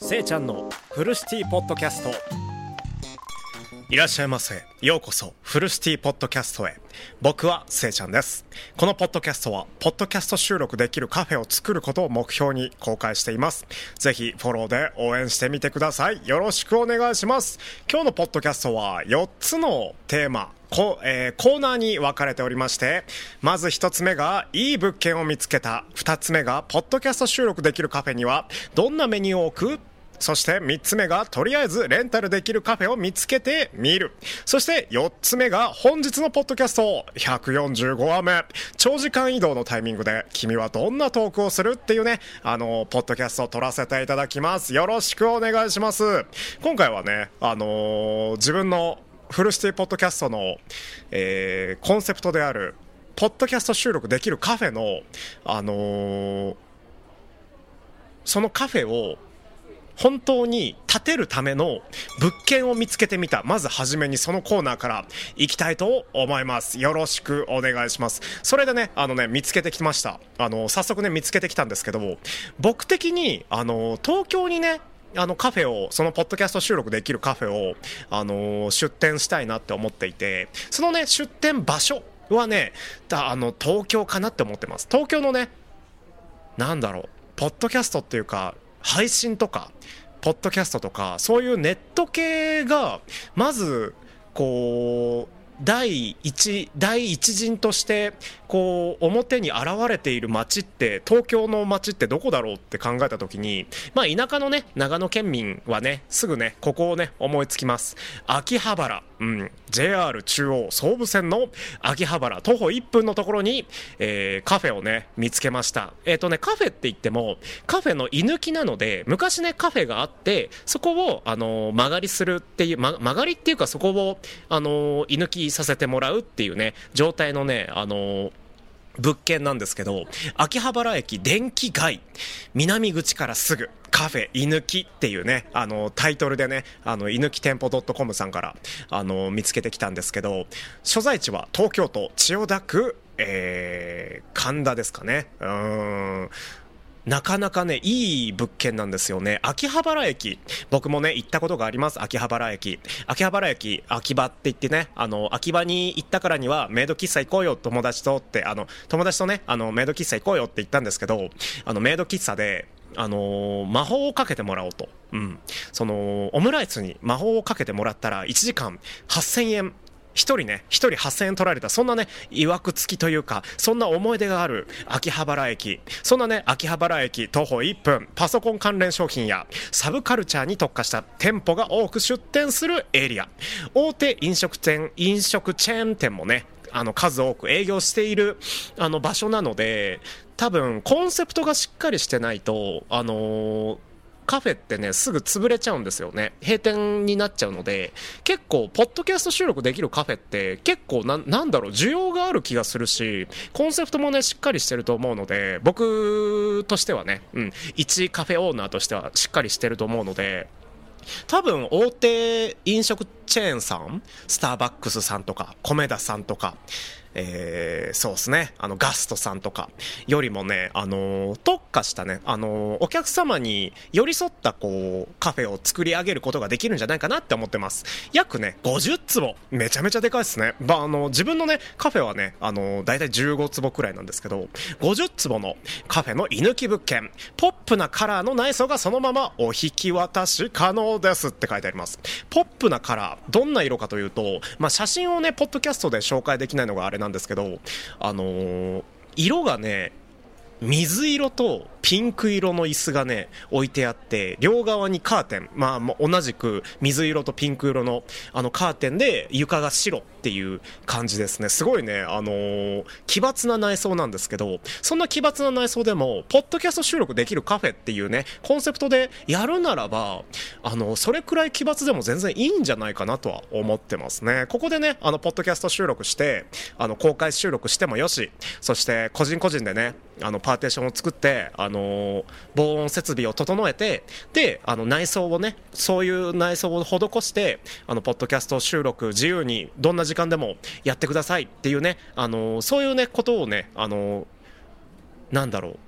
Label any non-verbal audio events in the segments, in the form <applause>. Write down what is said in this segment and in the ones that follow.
せいちゃんのフルシティポッドキャスト。いらっしゃいませ。ようこそフルシティポッドキャストへ。僕はせいちゃんです。このポッドキャストはポッドキャスト収録できるカフェを作ることを目標に公開しています。ぜひフォローで応援してみてください。よろしくお願いします。今日のポッドキャストは4つのテーマ。こえー、コーナーに分かれておりましてまず1つ目がいい物件を見つけた。2つ目がポッドキャスト収録できるカフェにはどんなメニューを置く？そして3つ目がとりあえずレンタルできるカフェを見つけてみる。そして4つ目が本日のポッドキャスト145話目。長時間移動のタイミングで君はどんなトークをするっていうねあのポッドキャストを撮らせていただきます。よろしくお願いします。今回はねあのー、自分のフルシティポッドキャストの、えー、コンセプトであるポッドキャスト収録できるカフェのあのー、そのカフェを本当に建てるための物件を見つけてみた。まずはじめにそのコーナーから行きたいと思います。よろしくお願いします。それでね、あのね、見つけてきました。あの、早速ね、見つけてきたんですけども、僕的に、あの、東京にね、あのカフェを、そのポッドキャスト収録できるカフェを、あの出店したいなって思っていて、そのね、出店場所はね、あの、東京かなって思ってます。東京のね、なんだろう、ポッドキャストっていうか、配信とかポッドキャストとかそういうネット系がまずこう第一第一陣としてこう表に現れている街って東京の街ってどこだろうって考えた時にまあ田舎のね長野県民はねすぐねここをね思いつきます。秋葉原。うん。JR 中央総武線の秋葉原。徒歩1分のところに、えー、カフェをね見つけました。えっ、ー、とねカフェって言ってもカフェの居抜きなので昔ねカフェがあってそこをあのー、間借りするっていう、ま、間借りっていうかそこをあの居抜きさせてもらうっていうね状態のねあの物件なんですけど、秋葉原駅電気街、南口からすぐ、カフェ、居抜きっていうね、あの、タイトルでね、あの、居抜き店舗 .com さんから、あの、見つけてきたんですけど、所在地は東京都千代田区、えー、神田ですかね。うん。なかなかね、いい物件なんですよね。秋葉原駅。僕もね、行ったことがあります。秋葉原駅。秋葉原駅、秋葉って言ってね、あの、秋葉に行ったからには、メイド喫茶行こうよ、友達とって、あの、友達とね、あの、メイド喫茶行こうよって言ったんですけど、あの、メイド喫茶で、あのー、魔法をかけてもらおうと。うん。その、オムライスに魔法をかけてもらったら、1時間8000円1人ね、1人8000円取られた、そんなね、曰く付きというか、そんな思い出がある秋葉原駅。そんなね、秋葉原駅徒歩1分、パソコン関連商品やサブカルチャーに特化した店舗が多く出店するエリア。大手飲食店、飲食チェーン店もね、あの数多く営業しているあの場所なので多分コンセプトがしっかりしてないとあのーカフェってね、すぐ潰れちゃうんですよね。閉店になっちゃうので、結構、ポッドキャスト収録できるカフェって、結構な、なんだろう、需要がある気がするし、コンセプトもね、しっかりしてると思うので、僕としてはね、うん、一カフェオーナーとしてはしっかりしてると思うので、多分大手飲食チェーンさん、スターバックスさんとか、米田さんとか、えー、そうですね、あの、ガストさんとかよりもね、あのー、特化したね、あのー、お客様に寄り添った、こう、カフェを作り上げることができるんじゃないかなって思ってます。約ね、50坪。めちゃめちゃでかいですね。まあ、あの、自分のね、カフェはね、あの、だいたい15坪くらいなんですけど、50坪のカフェの居抜き物件、ポップなカラーの内装がそのままお引き渡し可能ですって書いてあります。ポップなカラー、どんな色かというと、まあ、写真をね、ポッドキャストで紹介できないのがあれなんですけど、あのー、色がね、水色とピンク色の椅子がね、置いてあって、両側にカーテン、まあ、同じく水色とピンク色のあのカーテンで床が白っていう感じですね。すごいね、あのー、奇抜な内装なんですけど、そんな奇抜な内装でも、ポッドキャスト収録できるカフェっていうね、コンセプトでやるならば、あの、それくらい奇抜でも全然いいんじゃないかなとは思ってますね。ここでね、あの、ポッドキャスト収録して、あの、公開収録してもよし、そして個人個人でね、あの、パーテーションを作って、あの防音設備を整えて、で、あの、内装をね、そういう内装を施して、あの、ポッドキャスト収録自由にどんな時間でもやってくださいっていうね、あのそういうね、ことをね、あのなんだろう、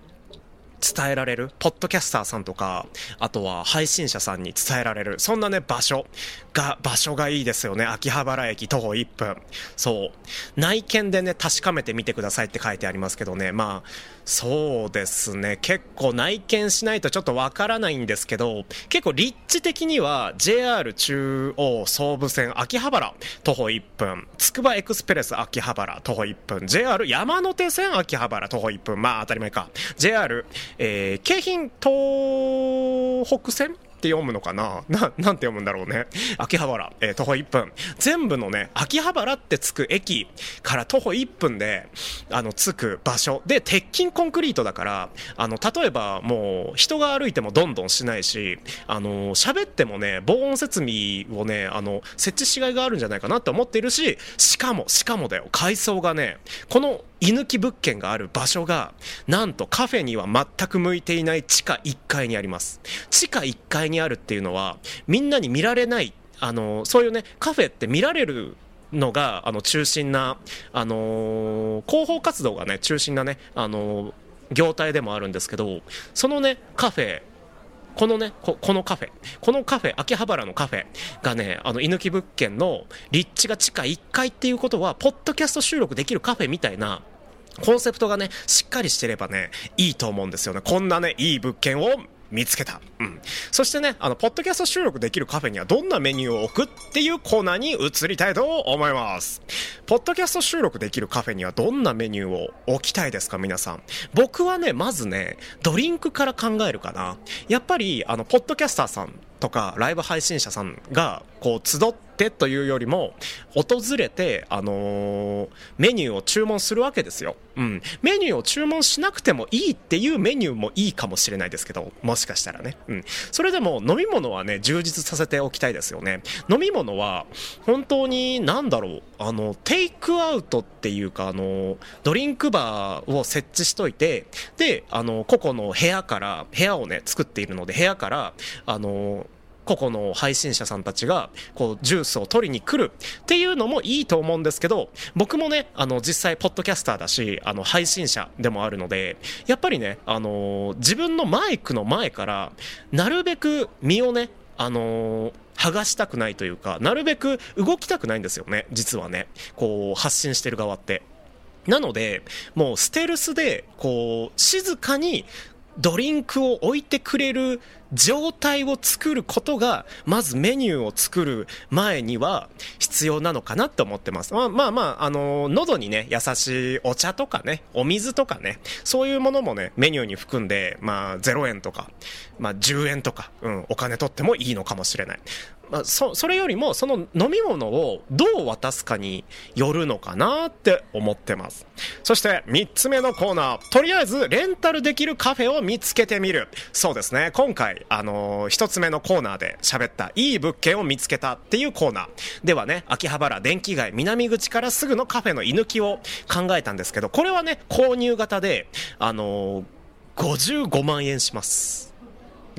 伝えられる、ポッドキャスターさんとか、あとは配信者さんに伝えられる、そんなね、場所が、場所がいいですよね。秋葉原駅徒歩1分。そう。内見でね、確かめてみてくださいって書いてありますけどね、まあ、そうですね。結構内見しないとちょっとわからないんですけど、結構立地的には JR 中央総武線秋葉原徒歩1分、つくばエクスプレス秋葉原徒歩1分、JR 山手線秋葉原徒歩1分、まあ当たり前か。JR、えー、京浜東北線って読むのかな？<laughs> な、なんて読むんだろうね。秋葉原、えー、徒歩1分。全部のね、秋葉原ってつく駅から徒歩1分で、あの、着く場所。で、鉄筋コンクリートだから、あの、例えばもう、人が歩いてもどんどんしないし、あの、喋ってもね、防音設備をね、あの、設置しがいがあるんじゃないかなって思っているし、しかも、しかもだよ、階層がね、この居抜き物件がある場所が、なんとカフェには全く向いていない地下1階にあります。地下1階にあるっていうのは、みんなに見られない、あの、そういうね、カフェって見られるのが、あの、中心な、あのー、広報活動がね、中心なね、あのー、業態でもあるんですけど、そのね、カフェ、このねこ、このカフェ、このカフェ、秋葉原のカフェがね、あの、居抜き物件の立地が地下1階っていうことは、ポッドキャスト収録できるカフェみたいな、コンセプトがね、しっかりしてればね、いいと思うんですよね。こんなね、いい物件を見つけた。うん。そしてね、あの、ポッドキャスト収録できるカフェにはどんなメニューを置くっていうコーナーに移りたいと思います。ポッドキャスト収録できるカフェにはどんなメニューを置きたいですか、皆さん。僕はね、まずね、ドリンクから考えるかな。やっぱり、あの、ポッドキャスターさんとか、ライブ配信者さんが、こう、集ってというよりも、訪れて、あのー、メニューを注文するわけですよ。うん。メニューを注文しなくてもいいっていうメニューもいいかもしれないですけど、もしかしたらね。うん。それでも、飲み物はね、充実させておきたいですよね。飲み物は、本当に、何だろう、あの、テイクアウトっていうか、あの、ドリンクバーを設置しといて、で、あの、個々の部屋から、部屋をね、作っているので、部屋から、あの、個々の配信者さんたちが、こう、ジュースを取りに来るっていうのもいいと思うんですけど、僕もね、あの、実際、ポッドキャスターだし、あの、配信者でもあるので、やっぱりね、あの、自分のマイクの前から、なるべく身をね、あの剥がしたくないというか、なるべく動きたくないんですよね、実はね。こう、発信してる側って。なので、もうステルスで、こう、静かにドリンクを置いてくれる状態を作ることが、まずメニューを作る前には必要なのかなって思ってます。まあまあまあ、あの、喉にね、優しいお茶とかね、お水とかね、そういうものもね、メニューに含んで、まあ、0円とか、まあ、10円とか、うん、お金取ってもいいのかもしれない。まあ、そ、それよりも、その飲み物をどう渡すかによるのかなって思ってます。そして、3つ目のコーナー。とりあえず、レンタルできるカフェを見つけてみる。そうですね。今回、あのー、1つ目のコーナーで喋った、いい物件を見つけたっていうコーナー。ではね、秋葉原電気街南口からすぐのカフェの居抜きを考えたんですけど、これはね、購入型で、あのー、55万円します。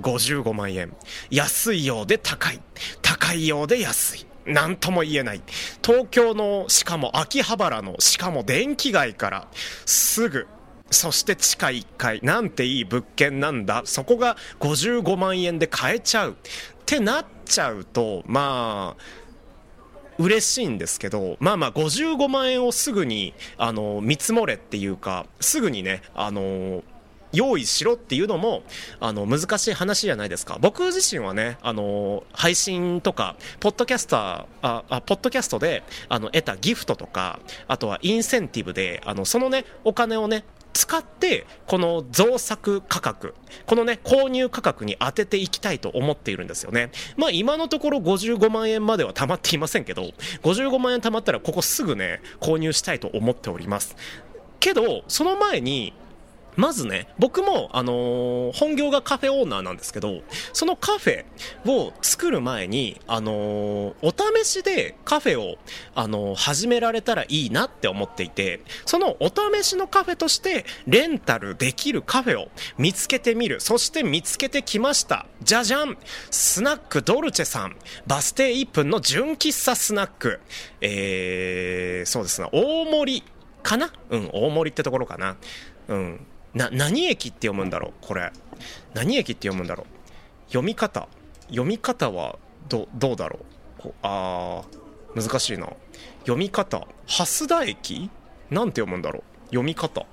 55万円。安いようで高い。高いようで安い。なんとも言えない。東京の、しかも秋葉原の、しかも電気街から、すぐ、そして地下1階、なんていい物件なんだ。そこが55万円で買えちゃう。ってなっちゃうと、まあ、嬉しいんですけど、まあまあ55万円をすぐに、あの、見積もれっていうか、すぐにね、あの、用意しろっていうのも、あの、難しい話じゃないですか。僕自身はね、あの、配信とか、ポッドキャスター、あ、ポッドキャストで、あの、得たギフトとか、あとはインセンティブで、あの、そのね、お金をね、使って、この増作価格、このね、購入価格に当てていきたいと思っているんですよね。まあ今のところ55万円までは貯まっていませんけど、55万円貯まったらここすぐね、購入したいと思っております。けど、その前に、まずね、僕も、あのー、本業がカフェオーナーなんですけど、そのカフェを作る前に、あのー、お試しでカフェを、あのー、始められたらいいなって思っていて、そのお試しのカフェとして、レンタルできるカフェを見つけてみる。そして見つけてきました。じゃじゃんスナックドルチェさん。バス停1分の純喫茶スナック。えー、そうですね、大森かな？うん、大森ってところかな。うん。な、何駅って読むんだろう？これ。何駅って読むんだろう？読み方。読み方はど、どうだろう？こあー、難しいな。読み方。蓮田駅？なんて読むんだろう？読み方。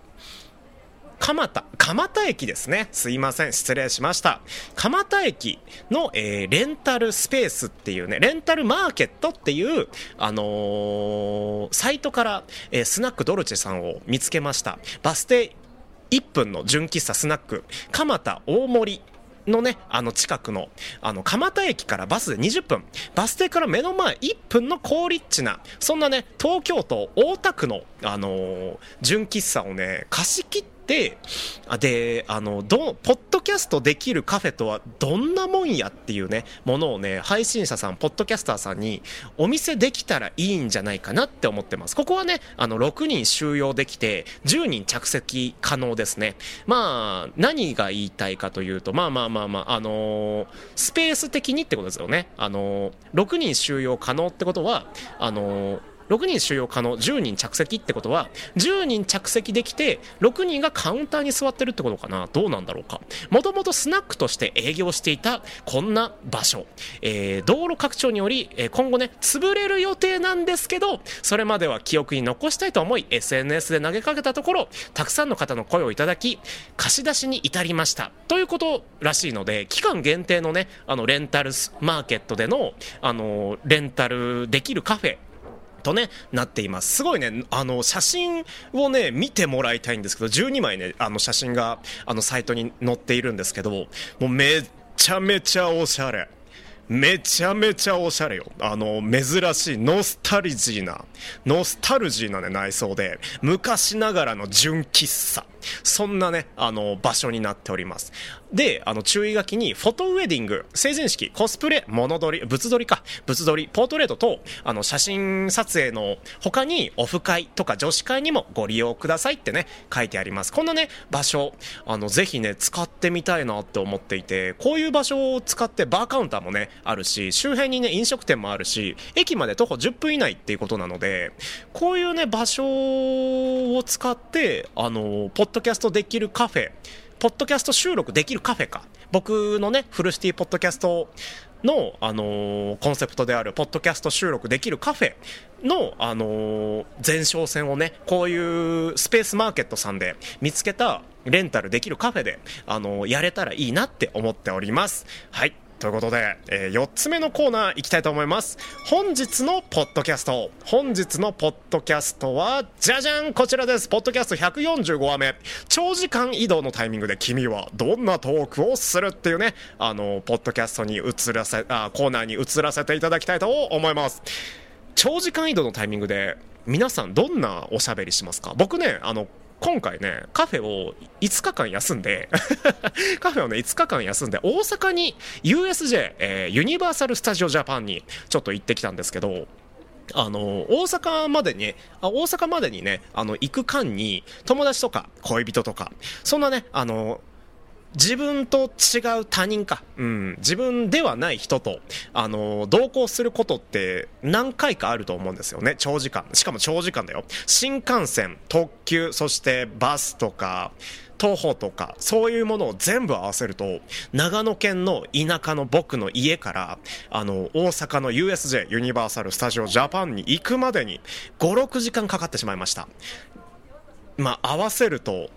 蒲田、蒲田駅ですね。すいません。失礼しました。蒲田駅の、えー、レンタルスペースっていうね、レンタルマーケットっていう、あのー、サイトから、えー、スナックドルチェさんを見つけました。バス停1分の純喫茶スナック、蒲田大森のね、あの近くの、あの、蒲田駅からバスで20分、バス停から目の前1分の高立地な、そんなね、東京都大田区の、あのー、純喫茶をね、貸し切って、で、で、あの、ど、ポッドキャストできるカフェとはどんなもんやっていうね、ものをね、配信者さん、ポッドキャスターさんにお見せできたらいいんじゃないかなって思ってます。ここはね、あの、6人収容できて、10人着席可能ですね。まあ、何が言いたいかというと、まあまあまあまあ、あのー、スペース的にってことですよね。あのー、6人収容可能ってことは、あのー6人収容可能10人着席ってことは10人着席できて6人がカウンターに座ってるってことかな。どうなんだろうか。もともとスナックとして営業していたこんな場所、えー、道路拡張により、今後ね潰れる予定なんですけどそれまでは記憶に残したいと思い SNS で投げかけたところたくさんの方の声をいただき貸し出しに至りました。ということらしいので期間限定のねあのレンタルマーケットでのあのレンタルできるカフェとね、なっています。すごいね、あの、写真をね、見てもらいたいんですけど、12枚ね、あの、写真が、あの、サイトに載っているんですけど、もうめちゃめちゃおしゃれ。めちゃめちゃおしゃれよ。あの、珍しい、ノスタルジーな、ノスタルジーなね、内装で、昔ながらの純喫茶。そんなね、あの、場所になっております。で、あの、注意書きに、フォトウェディング、成人式、コスプレ、物撮り、物撮りか、物撮り、ポートレートと、あの、写真撮影の他に、オフ会とか女子会にもご利用くださいってね、書いてあります。こんなね、場所、あの、ぜひね、使ってみたいなって思っていて、こういう場所を使ってバーカウンターもね、あるし、周辺にね、飲食店もあるし、駅まで徒歩10分以内っていうことなので、こういうね、場所を使って、あの、ポッドキャストできるカフェ、ポッドキャスト収録できるカフェか。僕のね、フルシティポッドキャストの、あのー、コンセプトである、ポッドキャスト収録できるカフェの、あのー、前哨戦をね、こういうスペースマーケットさんで見つけたレンタルできるカフェで、あのー、やれたらいいなって思っております。はい。ということで、えー、4つ目のコーナー行きたいと思います。本日のポッドキャスト。本日のポッドキャストは、じゃじゃんこちらです。ポッドキャスト145話目。長時間移動のタイミングで君はどんなトークをするっていうね、あの、ポッドキャストに移らせ、あ、コーナーに移らせていただきたいと思います。長時間移動のタイミングで、皆さんどんなおしゃべりしますか？僕ね、あの、今回ね、カフェを5日間休んで <laughs> カフェをね、5日間休んで、大阪に USJ、えー、ユニバーサル・スタジオ・ジャパンにちょっと行ってきたんですけど、あの、大阪までに、あ大阪までにね、あの、行く間に、友達とか、恋人とか、そんなね、あの、自分と違う他人か、うん、自分ではない人と、あの、同行することって何回かあると思うんですよね。長時間。しかも長時間だよ。新幹線、特急、そしてバスとか、徒歩とか、そういうものを全部合わせると、長野県の田舎の僕の家から、あの、大阪の USJ、ユニバーサル・スタジオ・ジャパンに行くまでに、5、6時間かかってしまいました。まあ、合わせると、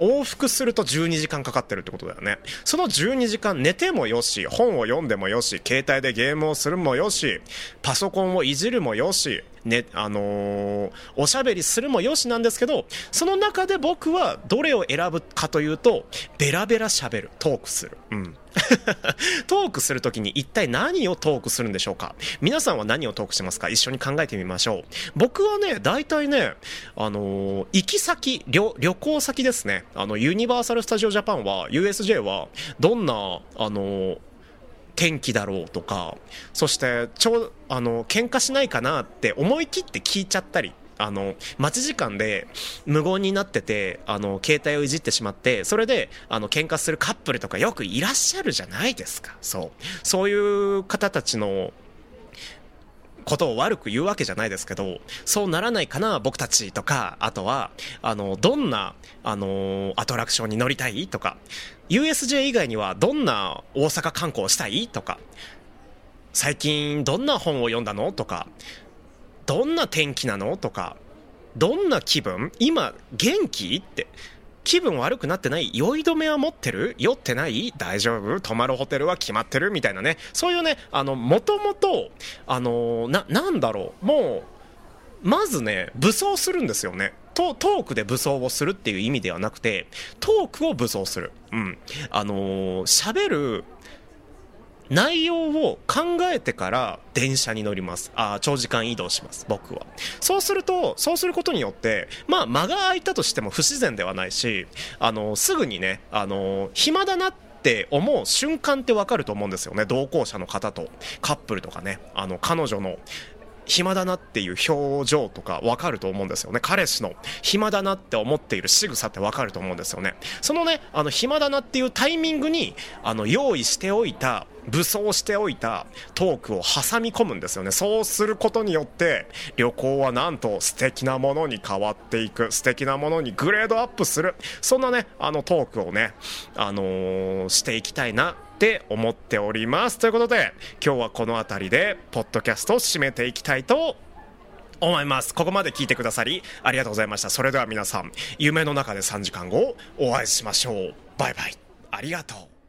往復すると12時間かかってるってことだよね。その12時間寝てもよし、本を読んでもよし、携帯でゲームをするもよし、パソコンをいじるもよし、ね、あのー、おしゃべりするもよしなんですけど、その中で僕はどれを選ぶかというと、ベラベラ喋る、トークする。うん。<laughs> トークするときに一体何をトークするんでしょうか？皆さんは何をトークしますか？一緒に考えてみましょう。僕はね、大体ね、あのー、行き先旅、旅行先ですね。あの、ユニバーサル・スタジオ・ジャパンは、USJ は、どんな、あのー天気だろうとか、そしてちょうあの喧嘩しないかなって思い切って聞いちゃったり。あの待ち時間で無言になっててあの携帯をいじってしまってそれであの喧嘩するカップルとかよくいらっしゃるじゃないですかそうそういう方たちのことを悪く言うわけじゃないですけど、そうならないかな、僕たちとか、あとは、あの、どんな、あの、アトラクションに乗りたいとか、USJ 以外にはどんな大阪観光したいとか、最近どんな本を読んだのとか、どんな天気なのとか、どんな気分。今元気？って。気分悪くなってない酔い止めは持ってる？酔ってない？大丈夫？泊まるホテルは決まってる？みたいなね。そういうね、あの、もともと、あのな、なんだろう、もう、まずね、武装するんですよね。トトークで武装をするっていう意味ではなくて、トークを武装する。うん。あのー、喋る内容を考えてから電車に乗ります。ああ長時間移動します、僕は。そうすると、そうすることによって、まあ、間が空いたとしても不自然ではないし、あの、すぐにね、あの、暇だなって、って思う瞬間ってわかると思うんですよね同行者の方とカップルとかねあの彼女の暇だなっていう表情とかわかると思うんですよね。彼氏の暇だなって思っている仕草ってわかると思うんですよね。そのね、あの暇だなっていうタイミングに、あの用意しておいた武装しておいたトークを挟み込むんですよね。そうすることによって、旅行はなんと素敵なものに変わっていく、素敵なものにグレードアップする、そんなね、あのトークをね、あのー、していきたいなって思っております。ということで、今日はこの辺りで、ポッドキャストを締めていきたいと思います。ここまで聞いてくださり、ありがとうございました。それでは皆さん、夢の中で3時間後、お会いしましょう。バイバイ。ありがとう。